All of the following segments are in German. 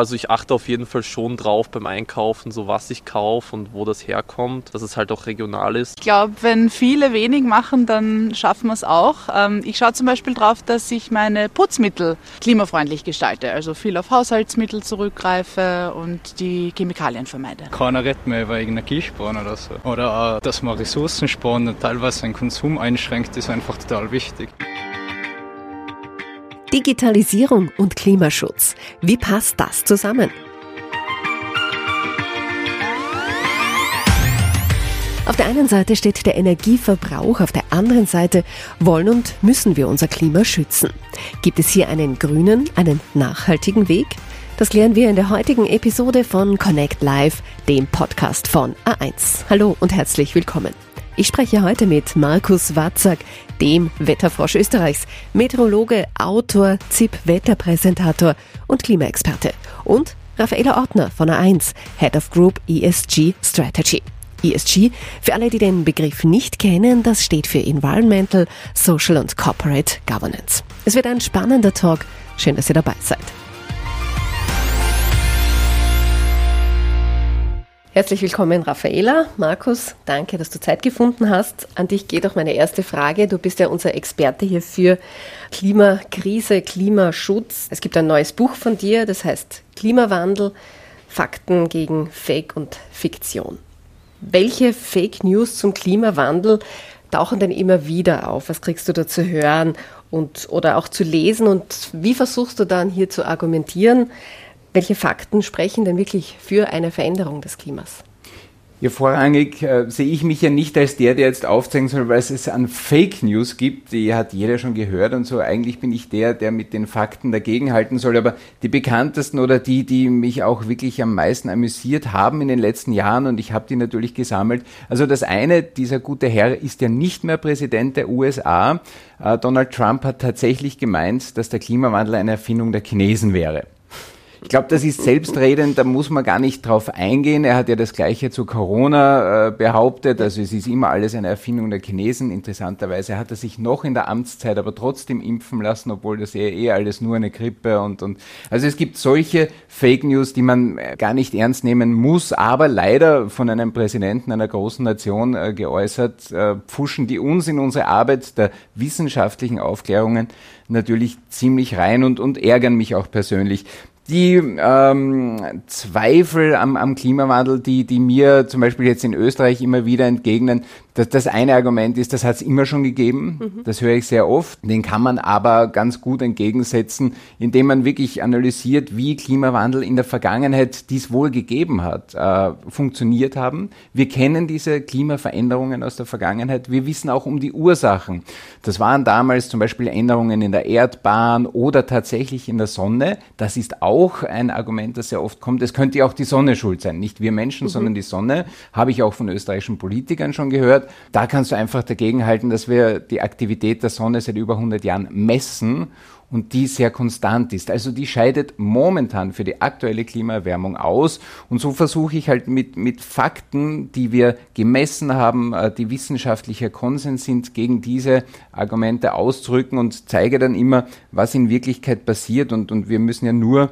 Also ich achte auf jeden Fall schon drauf beim Einkaufen, so was ich kaufe und wo das herkommt, dass es halt auch regional ist. Ich glaube, wenn viele wenig machen, dann schaffen wir es auch. Ähm, ich schaue zum Beispiel drauf, dass ich meine Putzmittel klimafreundlich gestalte, also viel auf Haushaltsmittel zurückgreife und die Chemikalien vermeide. Keiner redet mehr über Energiesparen oder so. Oder auch, dass man Ressourcen sparen und teilweise seinen Konsum einschränkt, ist einfach total wichtig. Digitalisierung und Klimaschutz. Wie passt das zusammen? Auf der einen Seite steht der Energieverbrauch, auf der anderen Seite wollen und müssen wir unser Klima schützen. Gibt es hier einen grünen, einen nachhaltigen Weg? Das klären wir in der heutigen Episode von Connect Live, dem Podcast von A1. Hallo und herzlich willkommen. Ich spreche heute mit Markus Watzak, dem Wetterfrosch Österreichs, Meteorologe, Autor, ZIP-Wetterpräsentator und Klimaexperte. Und Raffaela Ortner von A1, Head of Group ESG Strategy. ESG, für alle, die den Begriff nicht kennen, das steht für Environmental, Social und Corporate Governance. Es wird ein spannender Talk. Schön, dass ihr dabei seid. Herzlich willkommen, Raffaela. Markus, danke, dass du Zeit gefunden hast. An dich geht auch meine erste Frage. Du bist ja unser Experte hier für Klimakrise, Klimaschutz. Es gibt ein neues Buch von dir, das heißt Klimawandel, Fakten gegen Fake und Fiktion. Welche Fake News zum Klimawandel tauchen denn immer wieder auf? Was kriegst du da zu hören und, oder auch zu lesen? Und wie versuchst du dann hier zu argumentieren? Welche Fakten sprechen denn wirklich für eine Veränderung des Klimas? Ja, vorrangig äh, sehe ich mich ja nicht als der, der jetzt aufzeigen soll, was es an Fake News gibt. Die hat jeder schon gehört und so. Eigentlich bin ich der, der mit den Fakten dagegenhalten soll. Aber die bekanntesten oder die, die mich auch wirklich am meisten amüsiert haben in den letzten Jahren und ich habe die natürlich gesammelt. Also das eine, dieser gute Herr ist ja nicht mehr Präsident der USA. Äh, Donald Trump hat tatsächlich gemeint, dass der Klimawandel eine Erfindung der Chinesen wäre. Ich glaube, das ist selbstredend, da muss man gar nicht drauf eingehen. Er hat ja das Gleiche zu Corona äh, behauptet, also es ist immer alles eine Erfindung der Chinesen. Interessanterweise hat er sich noch in der Amtszeit aber trotzdem impfen lassen, obwohl das eh, eh alles nur eine Grippe und, und also es gibt solche Fake News, die man äh, gar nicht ernst nehmen muss, aber leider von einem Präsidenten einer großen Nation äh, geäußert, äh, pfuschen die uns in unsere Arbeit der wissenschaftlichen Aufklärungen natürlich ziemlich rein und, und ärgern mich auch persönlich die ähm, Zweifel am, am Klimawandel, die, die mir zum Beispiel jetzt in Österreich immer wieder entgegnen, das, das eine Argument ist, das hat es immer schon gegeben. Mhm. Das höre ich sehr oft. Den kann man aber ganz gut entgegensetzen, indem man wirklich analysiert, wie Klimawandel in der Vergangenheit, die es wohl gegeben hat, äh, funktioniert haben. Wir kennen diese Klimaveränderungen aus der Vergangenheit. Wir wissen auch um die Ursachen. Das waren damals zum Beispiel Änderungen in der Erdbahn oder tatsächlich in der Sonne. Das ist auch ein Argument, das sehr oft kommt. Es könnte ja auch die Sonne schuld sein. Nicht wir Menschen, mhm. sondern die Sonne. Habe ich auch von österreichischen Politikern schon gehört gehört. Da kannst du einfach dagegen halten, dass wir die Aktivität der Sonne seit über 100 Jahren messen und die sehr konstant ist. Also die scheidet momentan für die aktuelle Klimaerwärmung aus. Und so versuche ich halt mit, mit Fakten, die wir gemessen haben, äh, die wissenschaftlicher Konsens sind, gegen diese Argumente auszurücken und zeige dann immer, was in Wirklichkeit passiert. Und, und wir müssen ja nur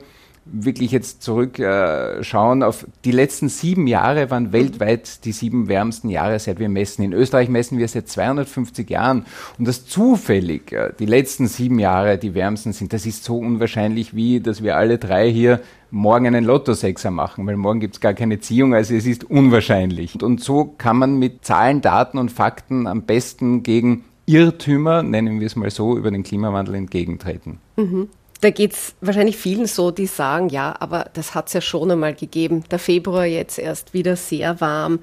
wirklich jetzt zurückschauen äh, auf die letzten sieben Jahre waren weltweit die sieben wärmsten Jahre, seit wir messen. In Österreich messen wir seit 250 Jahren und dass zufällig äh, die letzten sieben Jahre die wärmsten sind, das ist so unwahrscheinlich wie, dass wir alle drei hier morgen einen Lottosexer machen, weil morgen gibt es gar keine Ziehung, also es ist unwahrscheinlich. Und so kann man mit Zahlen, Daten und Fakten am besten gegen Irrtümer, nennen wir es mal so, über den Klimawandel entgegentreten. Mhm. Da geht es wahrscheinlich vielen so, die sagen, ja, aber das hat es ja schon einmal gegeben. Der Februar jetzt erst wieder sehr warm.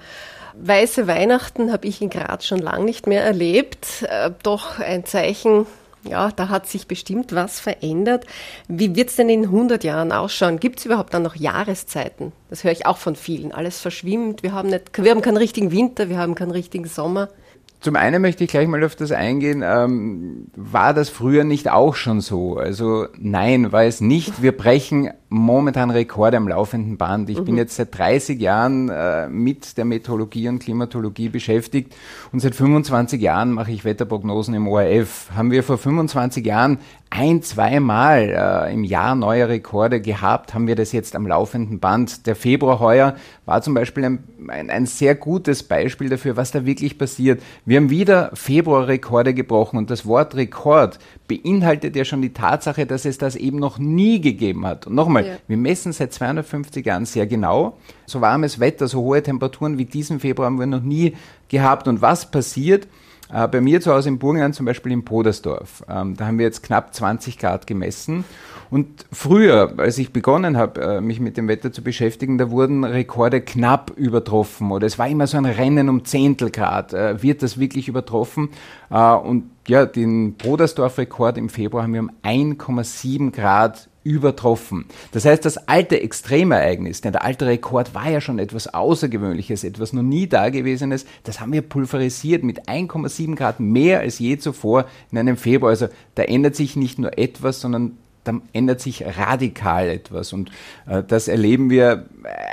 Weiße Weihnachten habe ich in Graz schon lange nicht mehr erlebt. Äh, doch ein Zeichen, ja, da hat sich bestimmt was verändert. Wie wird es denn in 100 Jahren ausschauen? Gibt es überhaupt dann noch Jahreszeiten? Das höre ich auch von vielen. Alles verschwimmt. Wir haben, nicht, wir haben keinen richtigen Winter, wir haben keinen richtigen Sommer. Zum einen möchte ich gleich mal auf das eingehen. Ähm, war das früher nicht auch schon so? Also nein, war es nicht. Wir brechen momentan Rekorde am laufenden Band. Ich mhm. bin jetzt seit 30 Jahren äh, mit der Meteorologie und Klimatologie beschäftigt und seit 25 Jahren mache ich Wetterprognosen im ORF. Haben wir vor 25 Jahren ein, zweimal äh, im Jahr neue Rekorde gehabt, haben wir das jetzt am laufenden Band. Der Februar heuer war zum Beispiel ein, ein, ein sehr gutes Beispiel dafür, was da wirklich passiert. Wir haben wieder Februarrekorde gebrochen und das Wort Rekord beinhaltet ja schon die Tatsache, dass es das eben noch nie gegeben hat. Und nochmal, ja. wir messen seit 250 Jahren sehr genau. So warmes Wetter, so hohe Temperaturen wie diesen Februar haben wir noch nie gehabt. Und was passiert? Äh, bei mir zu Hause im Burgenland, zum Beispiel in Podersdorf, ähm, da haben wir jetzt knapp 20 Grad gemessen. Und früher, als ich begonnen habe, äh, mich mit dem Wetter zu beschäftigen, da wurden Rekorde knapp übertroffen oder es war immer so ein Rennen um Zehntelgrad. Äh, wird das wirklich übertroffen? Äh, und ja, den Podersdorf-Rekord im Februar haben wir um 1,7 Grad übertroffen. Das heißt, das alte Extremereignis, denn der alte Rekord war ja schon etwas Außergewöhnliches, etwas noch nie Dagewesenes, das haben wir pulverisiert mit 1,7 Grad mehr als je zuvor in einem Februar. Also da ändert sich nicht nur etwas, sondern da ändert sich radikal etwas. Und äh, das erleben wir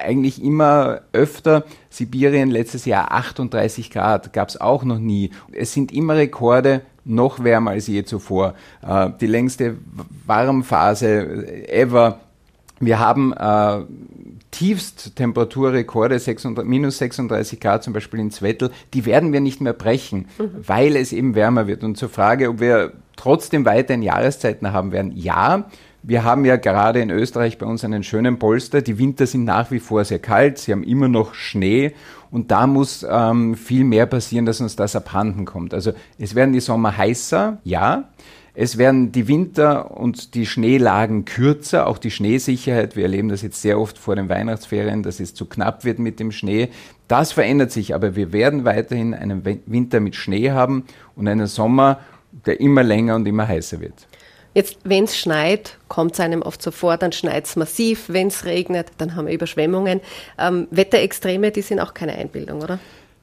eigentlich immer öfter. Sibirien letztes Jahr 38 Grad, gab es auch noch nie. Es sind immer Rekorde, noch wärmer als je zuvor. Äh, die längste Warmphase ever. Wir haben äh, Tiefsttemperaturrekorde, 600, minus 36 Grad zum Beispiel in Zwettl, die werden wir nicht mehr brechen, mhm. weil es eben wärmer wird. Und zur Frage, ob wir trotzdem weiterhin Jahreszeiten haben werden, ja. Wir haben ja gerade in Österreich bei uns einen schönen Polster. Die Winter sind nach wie vor sehr kalt, sie haben immer noch Schnee und da muss ähm, viel mehr passieren, dass uns das abhanden kommt. Also es werden die Sommer heißer, ja. Es werden die Winter und die Schneelagen kürzer, auch die Schneesicherheit. Wir erleben das jetzt sehr oft vor den Weihnachtsferien, dass es zu knapp wird mit dem Schnee. Das verändert sich, aber wir werden weiterhin einen Winter mit Schnee haben und einen Sommer, der immer länger und immer heißer wird. Jetzt, wenn es schneit, kommt es einem oft so vor, dann schneit es massiv. Wenn es regnet, dann haben wir Überschwemmungen. Ähm, Wetterextreme, die sind auch keine Einbildung, oder?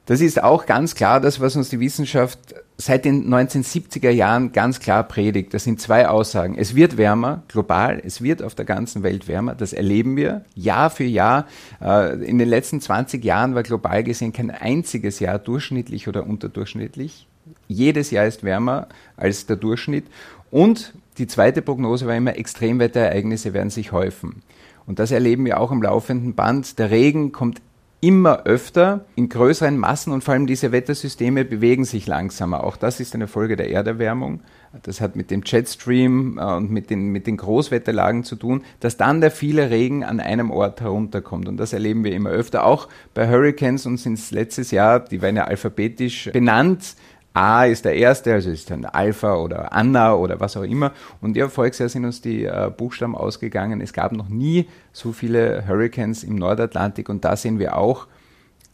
Das ist auch ganz klar das, was uns die Wissenschaft seit den 1970er Jahren ganz klar predigt. Das sind zwei Aussagen. Es wird wärmer, global, es wird auf der ganzen Welt wärmer. Das erleben wir Jahr für Jahr. Äh, in den letzten 20 Jahren war global gesehen kein einziges Jahr durchschnittlich oder unterdurchschnittlich. Jedes Jahr ist wärmer als der Durchschnitt. Und die zweite Prognose war immer, Extremwetterereignisse werden sich häufen. Und das erleben wir auch im laufenden Band. Der Regen kommt immer öfter in größeren Massen und vor allem diese Wettersysteme bewegen sich langsamer. Auch das ist eine Folge der Erderwärmung. Das hat mit dem Jetstream äh, und mit den, mit den Großwetterlagen zu tun, dass dann der viele Regen an einem Ort herunterkommt. Und das erleben wir immer öfter. Auch bei Hurricanes und sind es letztes Jahr, die waren ja alphabetisch benannt, A ist der erste, also ist dann Alpha oder Anna oder was auch immer. Und ja, Volksjahr sind uns die äh, Buchstaben ausgegangen. Es gab noch nie so viele Hurricanes im Nordatlantik und da sehen wir auch,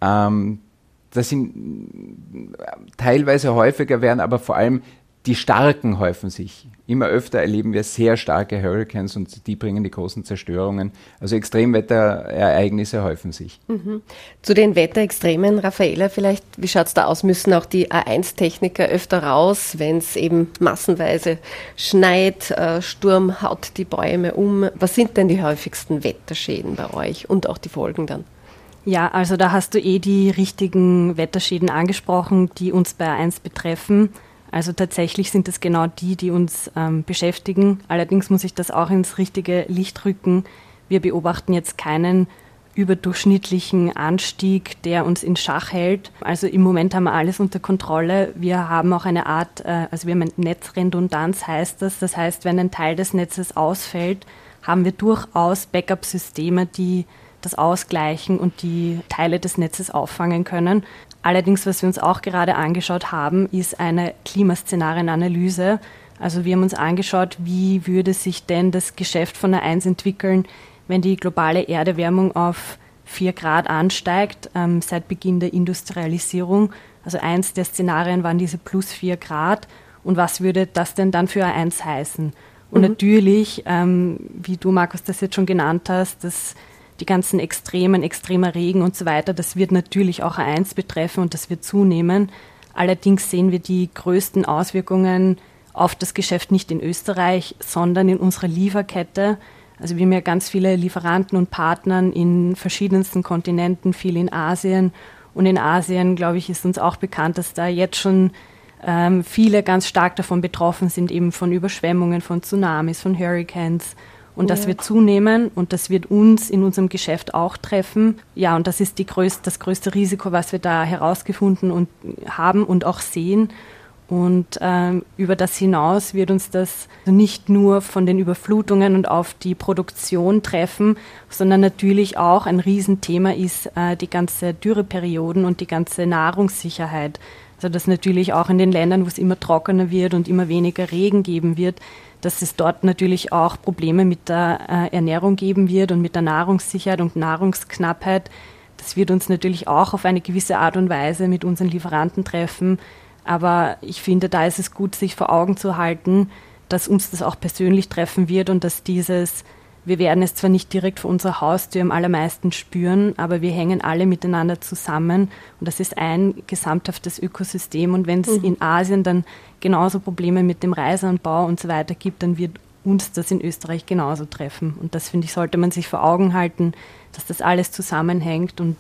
ähm, dass sie teilweise häufiger werden, aber vor allem die Starken häufen sich. Immer öfter erleben wir sehr starke Hurricanes und die bringen die großen Zerstörungen. Also Extremwetterereignisse häufen sich. Mhm. Zu den Wetterextremen, Raffaela, vielleicht, wie schaut es da aus? Müssen auch die A1-Techniker öfter raus, wenn es eben massenweise schneit, äh, Sturm haut die Bäume um? Was sind denn die häufigsten Wetterschäden bei euch und auch die Folgen dann? Ja, also da hast du eh die richtigen Wetterschäden angesprochen, die uns bei A1 betreffen. Also tatsächlich sind es genau die, die uns ähm, beschäftigen. Allerdings muss ich das auch ins richtige Licht rücken. Wir beobachten jetzt keinen überdurchschnittlichen Anstieg, der uns in Schach hält. Also im Moment haben wir alles unter Kontrolle. Wir haben auch eine Art, äh, also wir haben Netzredundanz, heißt das. Das heißt, wenn ein Teil des Netzes ausfällt, haben wir durchaus Backup-Systeme, die das ausgleichen und die Teile des Netzes auffangen können. Allerdings, was wir uns auch gerade angeschaut haben, ist eine Klimaszenarienanalyse. Also wir haben uns angeschaut, wie würde sich denn das Geschäft von der 1 entwickeln, wenn die globale Erderwärmung auf 4 Grad ansteigt, ähm, seit Beginn der Industrialisierung. Also eins der Szenarien waren diese plus 4 Grad. Und was würde das denn dann für A1 heißen? Und mhm. natürlich, ähm, wie du, Markus, das jetzt schon genannt hast, das die ganzen Extremen, extremer Regen und so weiter, das wird natürlich auch A1 betreffen und das wird zunehmen. Allerdings sehen wir die größten Auswirkungen auf das Geschäft nicht in Österreich, sondern in unserer Lieferkette. Also wir haben ja ganz viele Lieferanten und Partnern in verschiedensten Kontinenten, viel in Asien. Und in Asien, glaube ich, ist uns auch bekannt, dass da jetzt schon ähm, viele ganz stark davon betroffen sind, eben von Überschwemmungen, von Tsunamis, von Hurricanes. Und das wird zunehmen und das wird uns in unserem Geschäft auch treffen. Ja, und das ist die größte, das größte Risiko, was wir da herausgefunden und haben und auch sehen. Und ähm, über das hinaus wird uns das nicht nur von den Überflutungen und auf die Produktion treffen, sondern natürlich auch ein Riesenthema ist äh, die ganze Dürreperioden und die ganze Nahrungssicherheit. Also dass natürlich auch in den Ländern, wo es immer trockener wird und immer weniger Regen geben wird, dass es dort natürlich auch Probleme mit der äh, Ernährung geben wird und mit der Nahrungssicherheit und Nahrungsknappheit. Das wird uns natürlich auch auf eine gewisse Art und Weise mit unseren Lieferanten treffen aber ich finde, da ist es gut, sich vor Augen zu halten, dass uns das auch persönlich treffen wird und dass dieses, wir werden es zwar nicht direkt vor unserer Haustür am allermeisten spüren, aber wir hängen alle miteinander zusammen und das ist ein gesamthaftes Ökosystem. Und wenn es mhm. in Asien dann genauso Probleme mit dem Reiseanbau und so weiter gibt, dann wird uns das in Österreich genauso treffen. Und das finde ich, sollte man sich vor Augen halten, dass das alles zusammenhängt und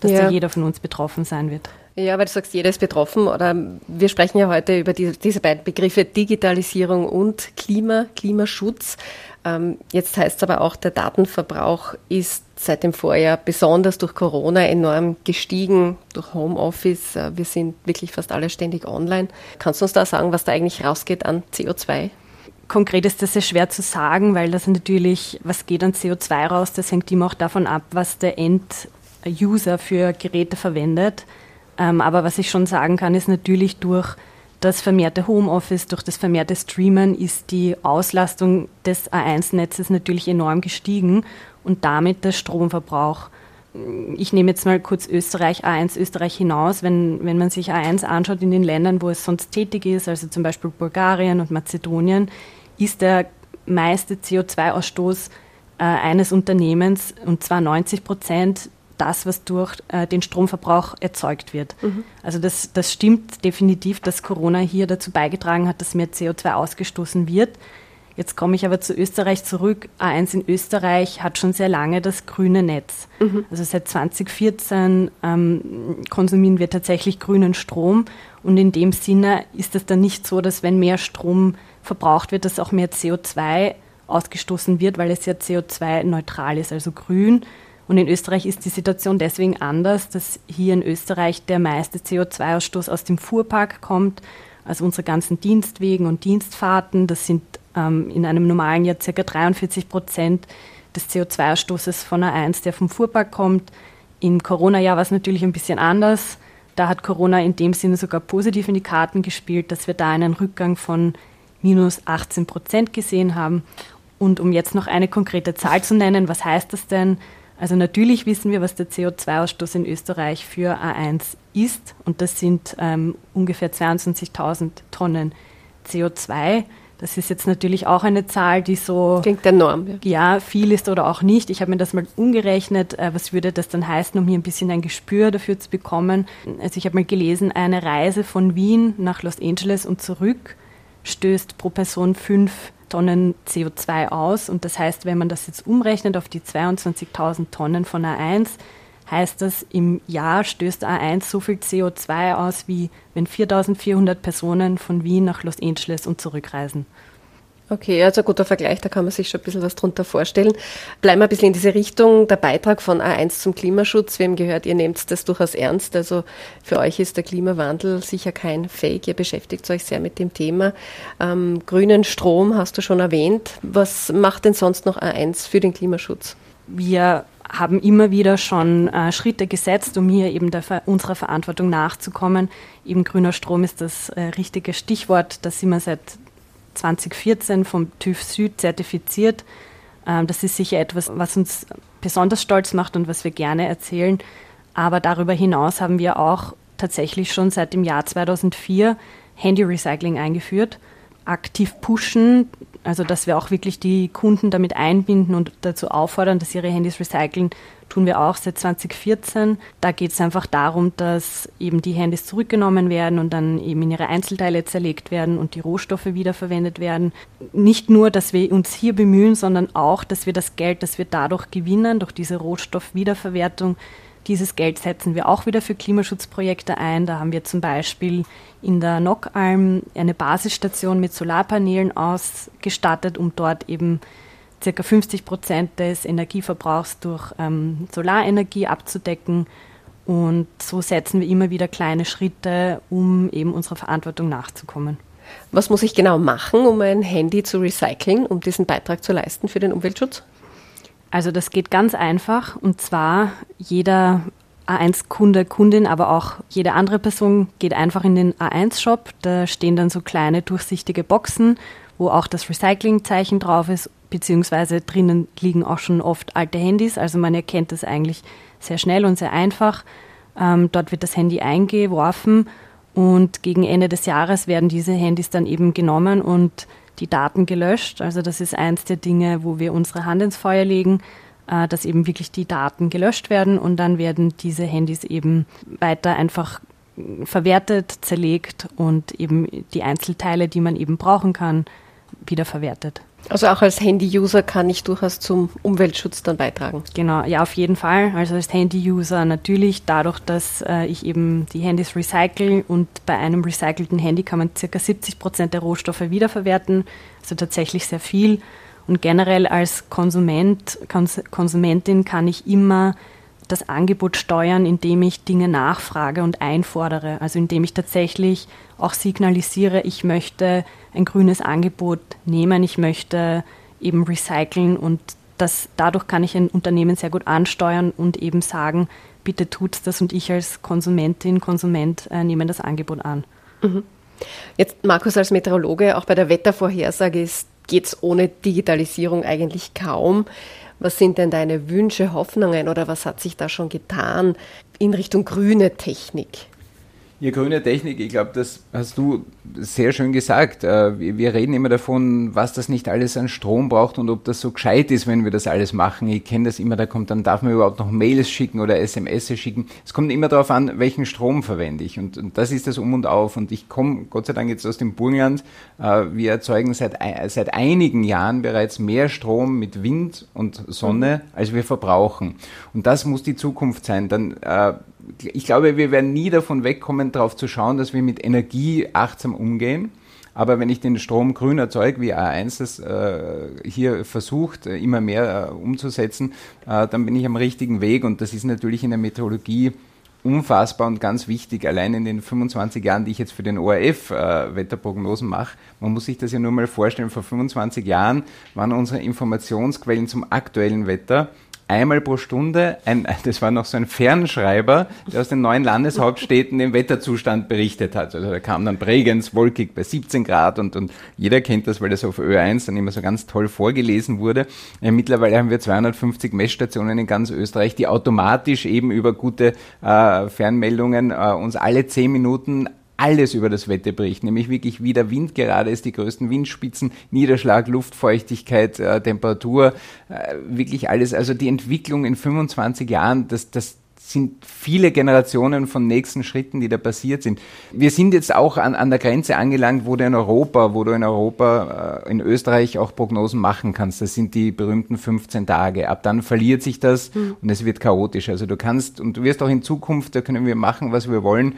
dass ja. da jeder von uns betroffen sein wird. Ja, weil du sagst, jeder ist betroffen. Oder wir sprechen ja heute über die, diese beiden Begriffe Digitalisierung und Klima, Klimaschutz. Ähm, jetzt heißt es aber auch, der Datenverbrauch ist seit dem Vorjahr besonders durch Corona enorm gestiegen, durch Homeoffice. Äh, wir sind wirklich fast alle ständig online. Kannst du uns da sagen, was da eigentlich rausgeht an CO2? Konkret ist das sehr schwer zu sagen, weil das natürlich, was geht an CO2 raus, das hängt immer auch davon ab, was der End-User für Geräte verwendet. Ähm, aber was ich schon sagen kann, ist natürlich durch das vermehrte Homeoffice, durch das vermehrte Streamen ist die Auslastung des A1-Netzes natürlich enorm gestiegen und damit der Stromverbrauch. Ich nehme jetzt mal kurz Österreich, A1 Österreich hinaus. Wenn, wenn man sich A1 anschaut in den Ländern, wo es sonst tätig ist, also zum Beispiel Bulgarien und Mazedonien, ist der meiste CO2-Ausstoß äh, eines Unternehmens, und zwar 90 Prozent, das, was durch äh, den Stromverbrauch erzeugt wird. Mhm. Also das, das stimmt definitiv, dass Corona hier dazu beigetragen hat, dass mehr CO2 ausgestoßen wird. Jetzt komme ich aber zu Österreich zurück. A1 in Österreich hat schon sehr lange das grüne Netz. Mhm. Also seit 2014 ähm, konsumieren wir tatsächlich grünen Strom. Und in dem Sinne ist es dann nicht so, dass wenn mehr Strom verbraucht wird, dass auch mehr CO2 ausgestoßen wird, weil es ja CO2-neutral ist, also grün. Und in Österreich ist die Situation deswegen anders, dass hier in Österreich der meiste CO2-Ausstoß aus dem Fuhrpark kommt, also unsere ganzen Dienstwegen und Dienstfahrten. Das sind ähm, in einem normalen Jahr ca. 43 Prozent des CO2-Ausstoßes von A1, der vom Fuhrpark kommt. Im Corona-Jahr war es natürlich ein bisschen anders. Da hat Corona in dem Sinne sogar positiv in die Karten gespielt, dass wir da einen Rückgang von minus 18 Prozent gesehen haben. Und um jetzt noch eine konkrete Zahl zu nennen, was heißt das denn? Also natürlich wissen wir, was der CO2-Ausstoß in Österreich für A1 ist und das sind ähm, ungefähr 22.000 Tonnen CO2. Das ist jetzt natürlich auch eine Zahl, die so klingt enorm. Ja. ja, viel ist oder auch nicht. Ich habe mir das mal umgerechnet. Äh, was würde das dann heißen, um hier ein bisschen ein Gespür dafür zu bekommen? Also ich habe mal gelesen, eine Reise von Wien nach Los Angeles und zurück stößt pro Person fünf Tonnen CO2 aus. Und das heißt, wenn man das jetzt umrechnet auf die 22.000 Tonnen von A1, heißt das, im Jahr stößt A1 so viel CO2 aus, wie wenn 4.400 Personen von Wien nach Los Angeles und zurückreisen. Okay, also ein guter Vergleich, da kann man sich schon ein bisschen was drunter vorstellen. Bleiben wir ein bisschen in diese Richtung. Der Beitrag von A1 zum Klimaschutz, wir haben gehört, ihr nehmt das durchaus ernst. Also für euch ist der Klimawandel sicher kein Fake. Ihr beschäftigt euch sehr mit dem Thema. Ähm, grünen Strom hast du schon erwähnt. Was macht denn sonst noch A1 für den Klimaschutz? Wir haben immer wieder schon äh, Schritte gesetzt, um hier eben der, unserer Verantwortung nachzukommen. Eben grüner Strom ist das äh, richtige Stichwort. Da sind wir seit 2014 vom TÜV Süd zertifiziert. Ähm, das ist sicher etwas, was uns besonders stolz macht und was wir gerne erzählen. Aber darüber hinaus haben wir auch tatsächlich schon seit dem Jahr 2004 Handy Recycling eingeführt. Aktiv pushen, also dass wir auch wirklich die Kunden damit einbinden und dazu auffordern, dass sie ihre Handys recyceln, tun wir auch seit 2014. Da geht es einfach darum, dass eben die Handys zurückgenommen werden und dann eben in ihre Einzelteile zerlegt werden und die Rohstoffe wiederverwendet werden. Nicht nur, dass wir uns hier bemühen, sondern auch, dass wir das Geld, das wir dadurch gewinnen, durch diese Rohstoffwiederverwertung, dieses Geld setzen wir auch wieder für Klimaschutzprojekte ein. Da haben wir zum Beispiel in der Nockalm eine Basisstation mit Solarpanelen ausgestattet, um dort eben circa 50 Prozent des Energieverbrauchs durch ähm, Solarenergie abzudecken. Und so setzen wir immer wieder kleine Schritte, um eben unserer Verantwortung nachzukommen. Was muss ich genau machen, um ein Handy zu recyceln, um diesen Beitrag zu leisten für den Umweltschutz? Also das geht ganz einfach und zwar jeder A1-Kunde, Kundin, aber auch jede andere Person geht einfach in den A1-Shop. Da stehen dann so kleine durchsichtige Boxen, wo auch das Recycling-Zeichen drauf ist beziehungsweise drinnen liegen auch schon oft alte Handys. Also man erkennt das eigentlich sehr schnell und sehr einfach. Ähm, dort wird das Handy eingeworfen und gegen Ende des Jahres werden diese Handys dann eben genommen und die Daten gelöscht. Also das ist eins der Dinge, wo wir unsere Hand ins Feuer legen, äh, dass eben wirklich die Daten gelöscht werden und dann werden diese Handys eben weiter einfach verwertet, zerlegt und eben die Einzelteile, die man eben brauchen kann, wiederverwertet. Also auch als Handy-User kann ich durchaus zum Umweltschutz dann beitragen. Genau, ja, auf jeden Fall. Also als Handy-User natürlich dadurch, dass äh, ich eben die Handys recycle und bei einem recycelten Handy kann man ca. 70 Prozent der Rohstoffe wiederverwerten, also tatsächlich sehr viel. Und generell als Konsument, Kons Konsumentin kann ich immer das Angebot steuern, indem ich Dinge nachfrage und einfordere. Also indem ich tatsächlich auch signalisiere, ich möchte ein grünes Angebot nehmen, ich möchte eben recyceln und das, dadurch kann ich ein Unternehmen sehr gut ansteuern und eben sagen, bitte tut das und ich als Konsumentin, Konsument äh, nehme das Angebot an. Mhm. Jetzt, Markus, als Meteorologe, auch bei der Wettervorhersage geht es ohne Digitalisierung eigentlich kaum. Was sind denn deine Wünsche, Hoffnungen oder was hat sich da schon getan in Richtung grüne Technik? Ja, grüne Technik, ich glaube, das hast du sehr schön gesagt. Äh, wir reden immer davon, was das nicht alles an Strom braucht und ob das so gescheit ist, wenn wir das alles machen. Ich kenne das immer, da kommt dann, darf man überhaupt noch Mails schicken oder SMS schicken. Es kommt immer darauf an, welchen Strom verwende ich. Und, und das ist das Um und Auf. Und ich komme Gott sei Dank jetzt aus dem Burgenland. Äh, wir erzeugen seit, seit einigen Jahren bereits mehr Strom mit Wind und Sonne, mhm. als wir verbrauchen. Und das muss die Zukunft sein. Dann äh, ich glaube, wir werden nie davon wegkommen, darauf zu schauen, dass wir mit Energie achtsam umgehen. Aber wenn ich den Strom grün erzeuge, wie A1 das äh, hier versucht, äh, immer mehr äh, umzusetzen, äh, dann bin ich am richtigen Weg. Und das ist natürlich in der Meteorologie unfassbar und ganz wichtig, allein in den 25 Jahren, die ich jetzt für den ORF äh, Wetterprognosen mache. Man muss sich das ja nur mal vorstellen, vor 25 Jahren waren unsere Informationsquellen zum aktuellen Wetter einmal pro Stunde, ein, das war noch so ein Fernschreiber, der aus den neuen Landeshauptstädten den Wetterzustand berichtet hat. Also da kam dann Bregenz, wolkig bei 17 Grad und, und jeder kennt das, weil das auf Ö1 dann immer so ganz toll vorgelesen wurde. Ja, mittlerweile haben wir 250 Messstationen in ganz Österreich, die automatisch eben über gute äh, Fernmeldungen äh, uns alle 10 Minuten alles über das Wetter berichten, nämlich wirklich wie der Wind gerade ist, die größten Windspitzen, Niederschlag, Luftfeuchtigkeit, äh, Temperatur, äh, wirklich alles. Also die Entwicklung in 25 Jahren, das, das sind viele Generationen von nächsten Schritten, die da passiert sind. Wir sind jetzt auch an, an der Grenze angelangt, wo du in Europa, wo du in Europa, äh, in Österreich auch Prognosen machen kannst. Das sind die berühmten 15 Tage. Ab dann verliert sich das mhm. und es wird chaotisch. Also du kannst und du wirst auch in Zukunft, da können wir machen, was wir wollen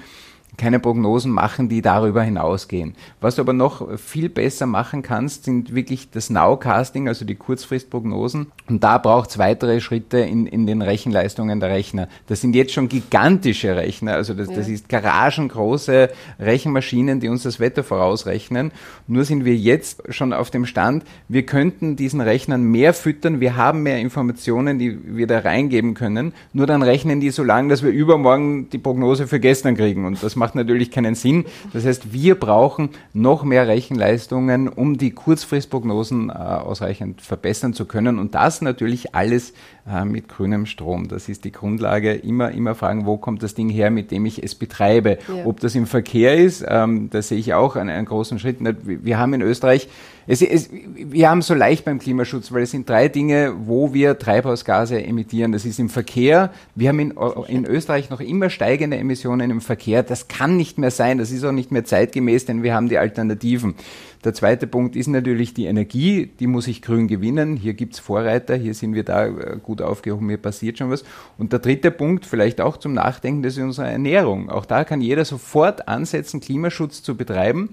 keine Prognosen machen, die darüber hinausgehen. Was du aber noch viel besser machen kannst, sind wirklich das Nowcasting, also die Kurzfristprognosen. Und da braucht es weitere Schritte in, in den Rechenleistungen der Rechner. Das sind jetzt schon gigantische Rechner, also das, ja. das ist garagengroße Rechenmaschinen, die uns das Wetter vorausrechnen. Nur sind wir jetzt schon auf dem Stand, wir könnten diesen Rechnern mehr füttern, wir haben mehr Informationen, die wir da reingeben können. Nur dann rechnen die so lange, dass wir übermorgen die Prognose für gestern kriegen. Und das macht natürlich keinen Sinn. Das heißt, wir brauchen noch mehr Rechenleistungen, um die Kurzfristprognosen äh, ausreichend verbessern zu können. Und das natürlich alles äh, mit grünem Strom. Das ist die Grundlage. Immer, immer fragen, wo kommt das Ding her, mit dem ich es betreibe. Ja. Ob das im Verkehr ist, ähm, da sehe ich auch einen, einen großen Schritt. Wir haben in Österreich es, es, wir haben so leicht beim Klimaschutz, weil es sind drei Dinge, wo wir Treibhausgase emittieren. Das ist im Verkehr. Wir haben in, in Österreich noch immer steigende Emissionen im Verkehr. Das kann nicht mehr sein. Das ist auch nicht mehr zeitgemäß, denn wir haben die Alternativen. Der zweite Punkt ist natürlich die Energie. Die muss ich grün gewinnen. Hier gibt es Vorreiter. Hier sind wir da äh, gut aufgehoben. Hier passiert schon was. Und der dritte Punkt, vielleicht auch zum Nachdenken, das ist unsere Ernährung. Auch da kann jeder sofort ansetzen, Klimaschutz zu betreiben.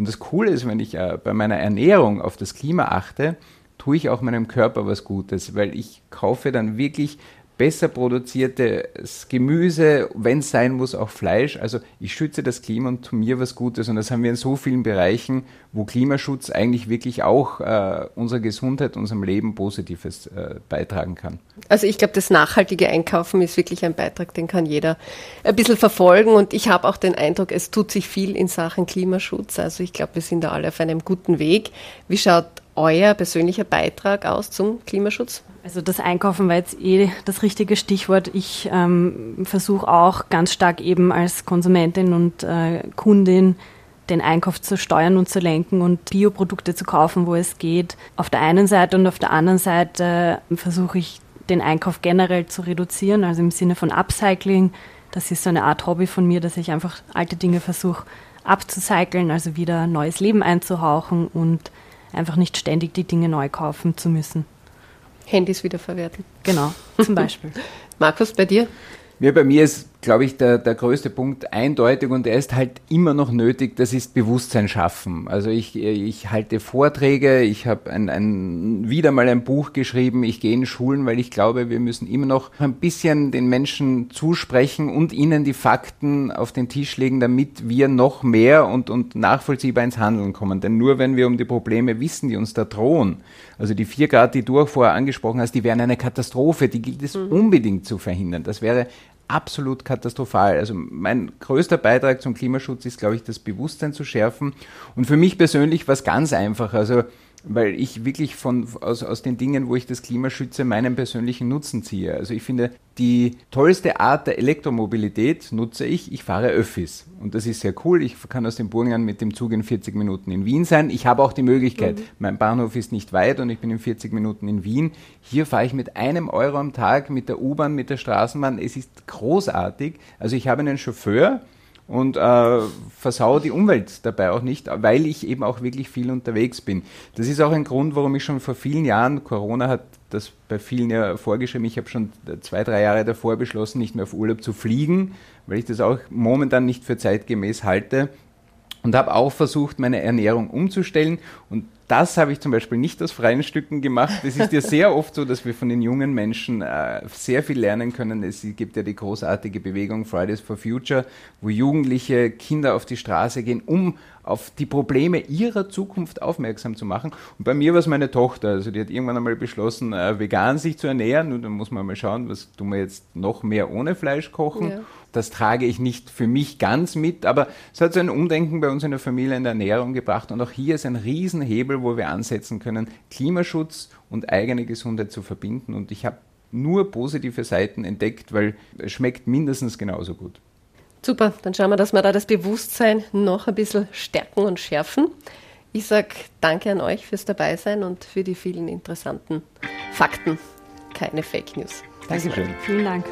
Und das Coole ist, wenn ich äh, bei meiner Ernährung auf das Klima achte, tue ich auch meinem Körper was Gutes, weil ich kaufe dann wirklich besser produziertes Gemüse, wenn es sein muss, auch Fleisch. Also ich schütze das Klima und tu mir was Gutes. Und das haben wir in so vielen Bereichen, wo Klimaschutz eigentlich wirklich auch äh, unserer Gesundheit, unserem Leben Positives äh, beitragen kann. Also ich glaube, das nachhaltige Einkaufen ist wirklich ein Beitrag, den kann jeder ein bisschen verfolgen. Und ich habe auch den Eindruck, es tut sich viel in Sachen Klimaschutz. Also ich glaube, wir sind da alle auf einem guten Weg. Wie schaut euer persönlicher Beitrag aus zum Klimaschutz? Also das Einkaufen war jetzt eh das richtige Stichwort. Ich ähm, versuche auch ganz stark eben als Konsumentin und äh, Kundin den Einkauf zu steuern und zu lenken und Bioprodukte zu kaufen, wo es geht. Auf der einen Seite und auf der anderen Seite versuche ich den Einkauf generell zu reduzieren, also im Sinne von Upcycling. Das ist so eine Art Hobby von mir, dass ich einfach alte Dinge versuche abzucyceln, also wieder neues Leben einzuhauchen und einfach nicht ständig die Dinge neu kaufen zu müssen. Handys wiederverwerten. Genau, zum Beispiel. Markus, bei dir? Ja, bei mir ist glaube ich, der, der größte Punkt eindeutig und er ist halt immer noch nötig, das ist Bewusstsein schaffen. Also ich, ich halte Vorträge, ich habe ein, ein, wieder mal ein Buch geschrieben, ich gehe in Schulen, weil ich glaube, wir müssen immer noch ein bisschen den Menschen zusprechen und ihnen die Fakten auf den Tisch legen, damit wir noch mehr und, und nachvollziehbar ins Handeln kommen. Denn nur wenn wir um die Probleme wissen, die uns da drohen, also die vier Grad, die du auch vorher angesprochen hast, die wären eine Katastrophe, die gilt es mhm. unbedingt zu verhindern. Das wäre absolut katastrophal. Also mein größter Beitrag zum Klimaschutz ist, glaube ich, das Bewusstsein zu schärfen. Und für mich persönlich was ganz einfach. Also weil ich wirklich von, aus, aus den Dingen, wo ich das Klima schütze, meinen persönlichen Nutzen ziehe. Also ich finde, die tollste Art der Elektromobilität nutze ich, ich fahre Öffis. Und das ist sehr cool. Ich kann aus dem Burgenland mit dem Zug in 40 Minuten in Wien sein. Ich habe auch die Möglichkeit, mhm. mein Bahnhof ist nicht weit und ich bin in 40 Minuten in Wien. Hier fahre ich mit einem Euro am Tag mit der U-Bahn, mit der Straßenbahn. Es ist großartig. Also ich habe einen Chauffeur, und äh, versau die Umwelt dabei auch nicht, weil ich eben auch wirklich viel unterwegs bin. Das ist auch ein Grund, warum ich schon vor vielen Jahren, Corona hat das bei vielen ja vorgeschrieben, ich habe schon zwei, drei Jahre davor beschlossen, nicht mehr auf Urlaub zu fliegen, weil ich das auch momentan nicht für zeitgemäß halte und habe auch versucht, meine Ernährung umzustellen und das habe ich zum Beispiel nicht aus freien Stücken gemacht. Es ist ja sehr oft so, dass wir von den jungen Menschen äh, sehr viel lernen können. Es gibt ja die großartige Bewegung Fridays for Future, wo Jugendliche Kinder auf die Straße gehen, um auf die Probleme ihrer Zukunft aufmerksam zu machen. Und bei mir war es meine Tochter. Also die hat irgendwann einmal beschlossen, äh, vegan sich zu ernähren. Und dann muss man mal schauen, was tun wir jetzt noch mehr ohne Fleisch kochen. Ja. Das trage ich nicht für mich ganz mit, aber es hat so ein Umdenken bei uns in der Familie in der Ernährung gebracht. Und auch hier ist ein Riesenhebel, wo wir ansetzen können, Klimaschutz und eigene Gesundheit zu verbinden. Und ich habe nur positive Seiten entdeckt, weil es schmeckt mindestens genauso gut. Super, dann schauen wir, dass wir da das Bewusstsein noch ein bisschen stärken und schärfen. Ich sage danke an euch fürs Dabeisein und für die vielen interessanten Fakten. Keine Fake News. Dankeschön. Vielen Dank.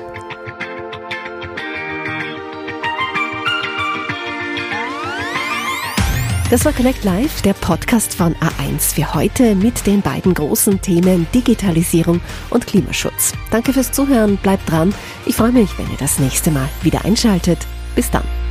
Das war Connect Live, der Podcast von A1 für heute mit den beiden großen Themen Digitalisierung und Klimaschutz. Danke fürs Zuhören, bleibt dran. Ich freue mich, wenn ihr das nächste Mal wieder einschaltet. Bis dann.